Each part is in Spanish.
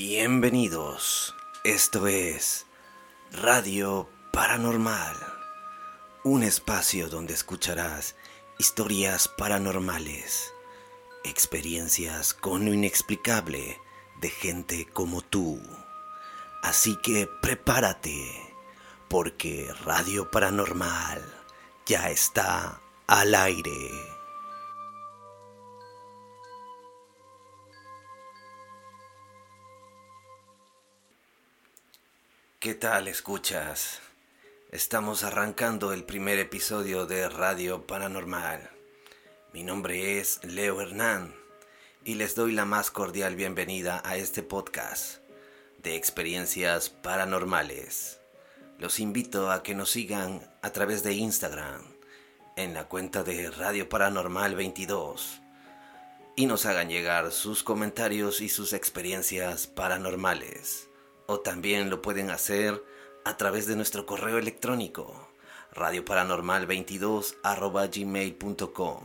Bienvenidos. Esto es Radio Paranormal, un espacio donde escucharás historias paranormales, experiencias con lo inexplicable de gente como tú. Así que prepárate, porque Radio Paranormal ya está al aire. ¿Qué tal escuchas? Estamos arrancando el primer episodio de Radio Paranormal. Mi nombre es Leo Hernán y les doy la más cordial bienvenida a este podcast de experiencias paranormales. Los invito a que nos sigan a través de Instagram en la cuenta de Radio Paranormal 22 y nos hagan llegar sus comentarios y sus experiencias paranormales o también lo pueden hacer a través de nuestro correo electrónico radioparanormal22 gmail.com.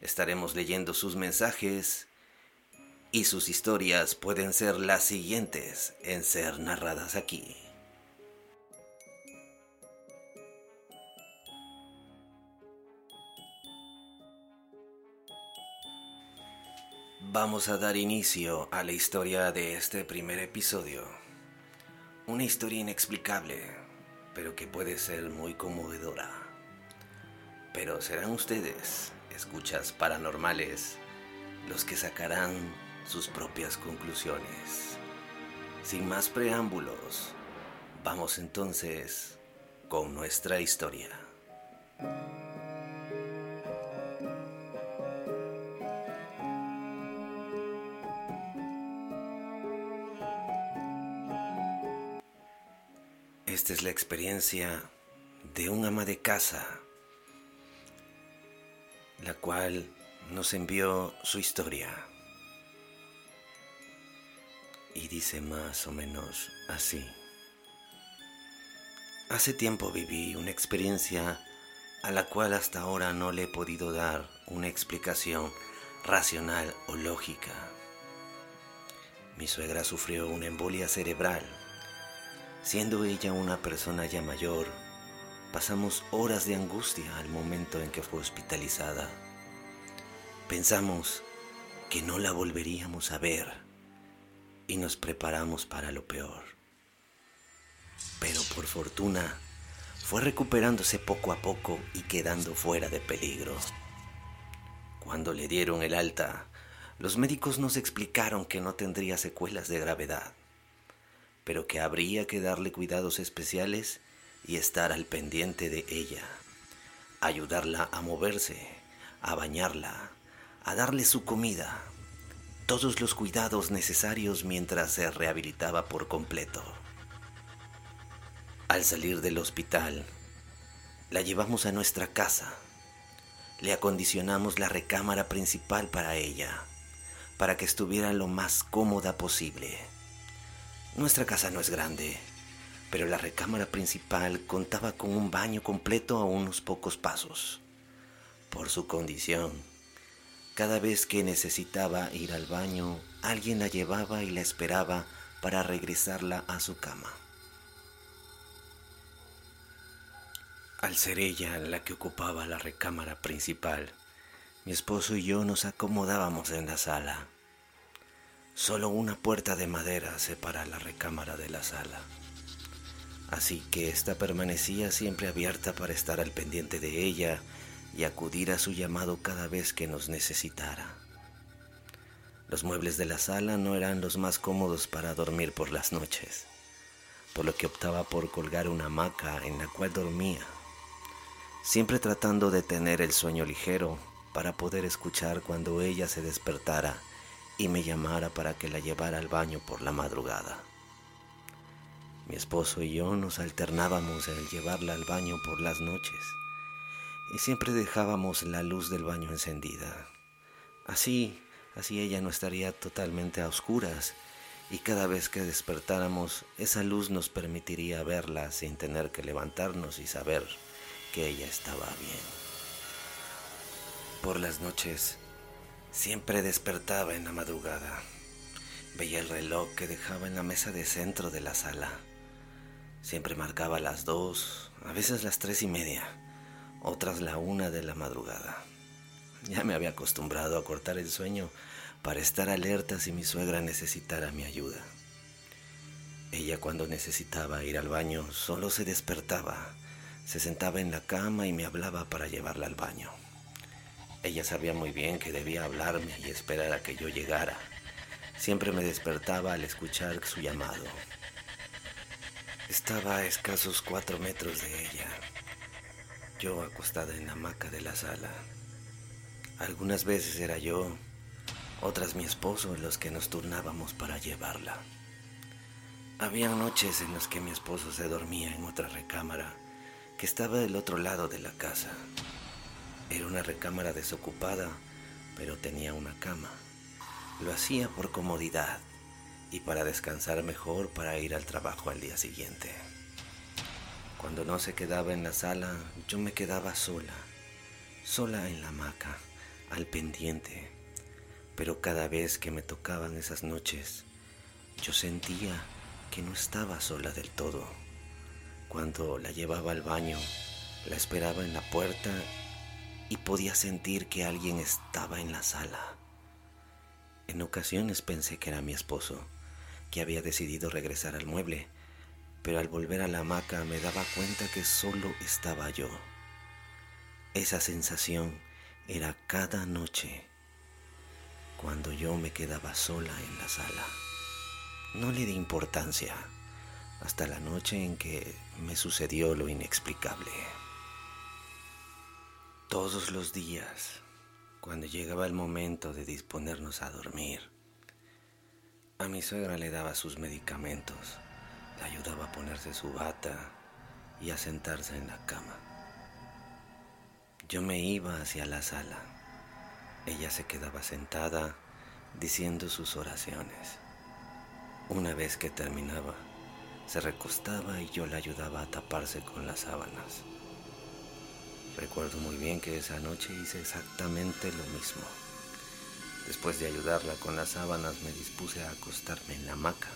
Estaremos leyendo sus mensajes y sus historias pueden ser las siguientes en ser narradas aquí. Vamos a dar inicio a la historia de este primer episodio. Una historia inexplicable, pero que puede ser muy conmovedora. Pero serán ustedes, escuchas paranormales, los que sacarán sus propias conclusiones. Sin más preámbulos, vamos entonces con nuestra historia. Esta es la experiencia de un ama de casa, la cual nos envió su historia. Y dice más o menos así. Hace tiempo viví una experiencia a la cual hasta ahora no le he podido dar una explicación racional o lógica. Mi suegra sufrió una embolia cerebral Siendo ella una persona ya mayor, pasamos horas de angustia al momento en que fue hospitalizada. Pensamos que no la volveríamos a ver y nos preparamos para lo peor. Pero por fortuna, fue recuperándose poco a poco y quedando fuera de peligro. Cuando le dieron el alta, los médicos nos explicaron que no tendría secuelas de gravedad pero que habría que darle cuidados especiales y estar al pendiente de ella, ayudarla a moverse, a bañarla, a darle su comida, todos los cuidados necesarios mientras se rehabilitaba por completo. Al salir del hospital, la llevamos a nuestra casa. Le acondicionamos la recámara principal para ella, para que estuviera lo más cómoda posible. Nuestra casa no es grande, pero la recámara principal contaba con un baño completo a unos pocos pasos. Por su condición, cada vez que necesitaba ir al baño, alguien la llevaba y la esperaba para regresarla a su cama. Al ser ella la que ocupaba la recámara principal, mi esposo y yo nos acomodábamos en la sala Solo una puerta de madera separa la recámara de la sala. Así que ésta permanecía siempre abierta para estar al pendiente de ella y acudir a su llamado cada vez que nos necesitara. Los muebles de la sala no eran los más cómodos para dormir por las noches, por lo que optaba por colgar una hamaca en la cual dormía, siempre tratando de tener el sueño ligero para poder escuchar cuando ella se despertara y me llamara para que la llevara al baño por la madrugada. Mi esposo y yo nos alternábamos en llevarla al baño por las noches y siempre dejábamos la luz del baño encendida. Así, así ella no estaría totalmente a oscuras y cada vez que despertáramos esa luz nos permitiría verla sin tener que levantarnos y saber que ella estaba bien. Por las noches Siempre despertaba en la madrugada Veía el reloj que dejaba en la mesa de centro de la sala. Siempre marcaba las dos, a veces las tres y media, otras la una de la madrugada. Ya me había acostumbrado a cortar el sueño para estar alerta si mi suegra necesitara mi ayuda. Ella cuando necesitaba ir al baño solo se despertaba, se sentaba en la cama y me hablaba para llevarla al baño. Ella sabía muy bien que debía hablarme y esperar a que yo llegara. Siempre me despertaba al escuchar su llamado. Estaba a escasos cuatro metros de ella, yo acostada en la hamaca de la sala. Algunas veces era yo, otras mi esposo los que nos turnábamos para llevarla. Había noches en las que mi esposo se dormía en otra recámara que estaba del otro lado de la casa. Era una recámara desocupada, pero tenía una cama. Lo hacía por comodidad y para descansar mejor para ir al trabajo al día siguiente. Cuando no se quedaba en la sala, yo me quedaba sola, sola en la hamaca, al pendiente. Pero cada vez que me tocaban esas noches, yo sentía que no estaba sola del todo. Cuando la llevaba al baño, la esperaba en la puerta y podía sentir que alguien estaba en la sala. En ocasiones pensé que era mi esposo, que había decidido regresar al mueble, pero al volver a la hamaca me daba cuenta que solo estaba yo. Esa sensación era cada noche cuando yo me quedaba sola en la sala. No le di importancia hasta la noche en que me sucedió lo inexplicable. Todos los días, cuando llegaba el momento de disponernos a dormir, a mi suegra le daba sus medicamentos, le ayudaba a ponerse su bata y a sentarse en la cama. Yo me iba hacia la sala. Ella se quedaba sentada diciendo sus oraciones. Una vez que terminaba, se recostaba y yo le ayudaba a taparse con las sábanas. Recuerdo muy bien que esa noche hice exactamente lo mismo. Después de ayudarla con las sábanas me dispuse a acostarme en la hamaca.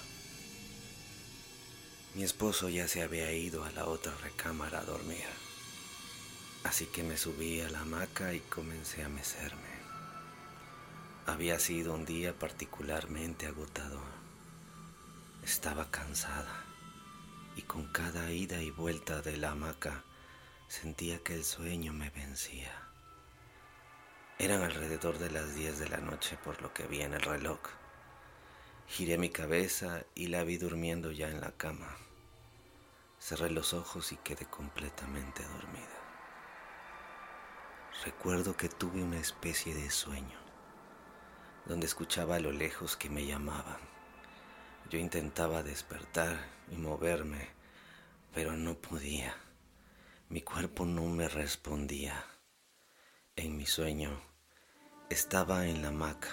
Mi esposo ya se había ido a la otra recámara a dormir, así que me subí a la hamaca y comencé a mecerme. Había sido un día particularmente agotador. Estaba cansada y con cada ida y vuelta de la hamaca sentía que el sueño me vencía. Eran alrededor de las 10 de la noche por lo que vi en el reloj. Giré mi cabeza y la vi durmiendo ya en la cama. Cerré los ojos y quedé completamente dormida. Recuerdo que tuve una especie de sueño, donde escuchaba a lo lejos que me llamaban. Yo intentaba despertar y moverme, pero no podía. Mi cuerpo no me respondía. En mi sueño estaba en la hamaca.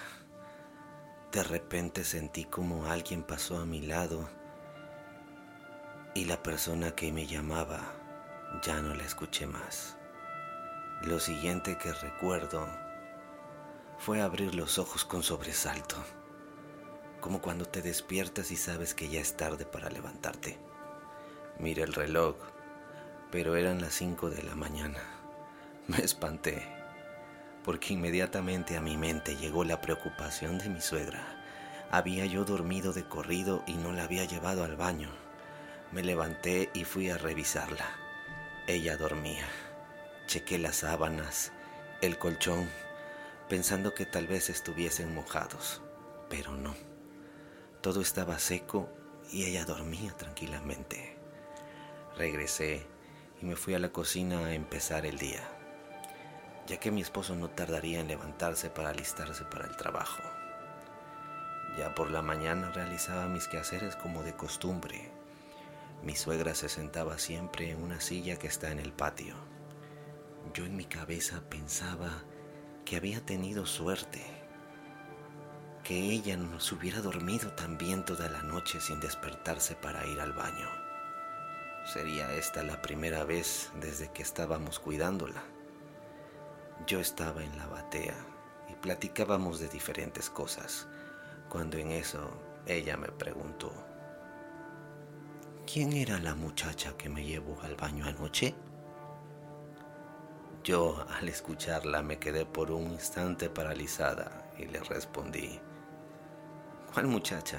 De repente sentí como alguien pasó a mi lado y la persona que me llamaba ya no la escuché más. Lo siguiente que recuerdo fue abrir los ojos con sobresalto como cuando te despiertas y sabes que ya es tarde para levantarte. Mira el reloj, pero eran las 5 de la mañana. Me espanté, porque inmediatamente a mi mente llegó la preocupación de mi suegra. Había yo dormido de corrido y no la había llevado al baño. Me levanté y fui a revisarla. Ella dormía. Chequé las sábanas, el colchón, pensando que tal vez estuviesen mojados, pero no. Todo estaba seco y ella dormía tranquilamente. Regresé y me fui a la cocina a empezar el día, ya que mi esposo no tardaría en levantarse para alistarse para el trabajo. Ya por la mañana realizaba mis quehaceres como de costumbre. Mi suegra se sentaba siempre en una silla que está en el patio. Yo en mi cabeza pensaba que había tenido suerte que ella nos hubiera dormido también toda la noche sin despertarse para ir al baño. Sería esta la primera vez desde que estábamos cuidándola. Yo estaba en la batea y platicábamos de diferentes cosas, cuando en eso ella me preguntó, ¿quién era la muchacha que me llevó al baño anoche? Yo al escucharla me quedé por un instante paralizada y le respondí, ¿cuál muchacha?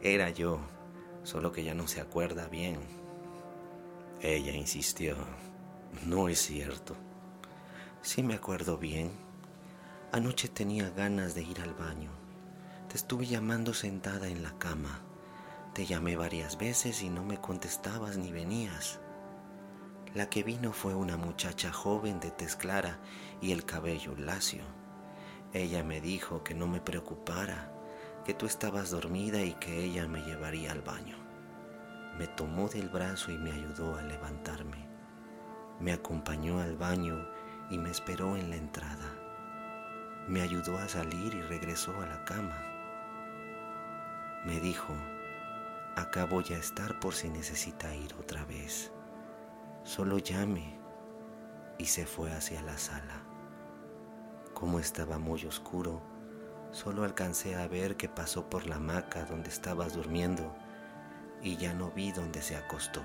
Era yo, solo que ya no se acuerda bien. Ella insistió, no es cierto. Sí me acuerdo bien. Anoche tenía ganas de ir al baño. Te estuve llamando sentada en la cama. Te llamé varias veces y no me contestabas ni venías. La que vino fue una muchacha joven de tez clara y el cabello lacio. Ella me dijo que no me preocupara, que tú estabas dormida y que ella me llevaría al baño. Me tomó del brazo y me ayudó a levantarme. Me acompañó al baño y me esperó en la entrada. Me ayudó a salir y regresó a la cama. Me dijo, acá voy a estar por si necesita ir otra vez. Solo llame. Y se fue hacia la sala. Como estaba muy oscuro, solo alcancé a ver que pasó por la hamaca donde estabas durmiendo y ya no vi dónde se acostó.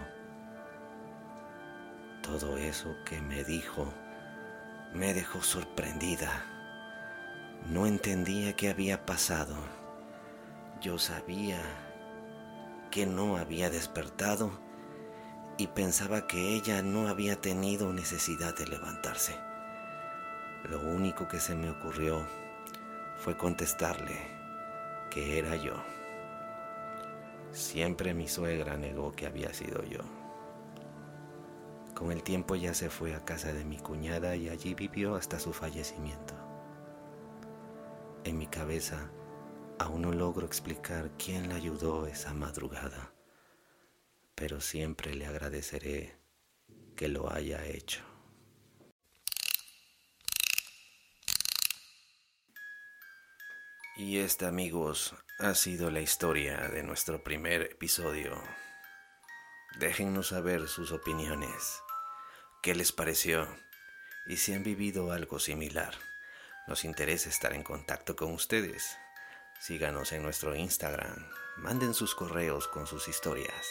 Todo eso que me dijo me dejó sorprendida. No entendía qué había pasado. Yo sabía que no había despertado y pensaba que ella no había tenido necesidad de levantarse. Lo único que se me ocurrió fue contestarle que era yo. Siempre mi suegra negó que había sido yo. Con el tiempo ya se fue a casa de mi cuñada y allí vivió hasta su fallecimiento. En mi cabeza aún no logro explicar quién la ayudó esa madrugada, pero siempre le agradeceré que lo haya hecho. Y esta, amigos, ha sido la historia de nuestro primer episodio. Déjennos saber sus opiniones qué les pareció y si han vivido algo similar. Nos interesa estar en contacto con ustedes. Síganos en nuestro Instagram, manden sus correos con sus historias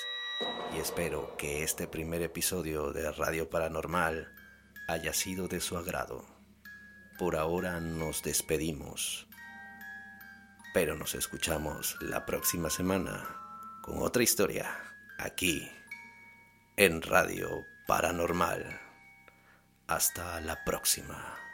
y espero que este primer episodio de Radio Paranormal haya sido de su agrado. Por ahora nos despedimos, pero nos escuchamos la próxima semana con otra historia aquí en Radio Paranormal. Hasta la próxima.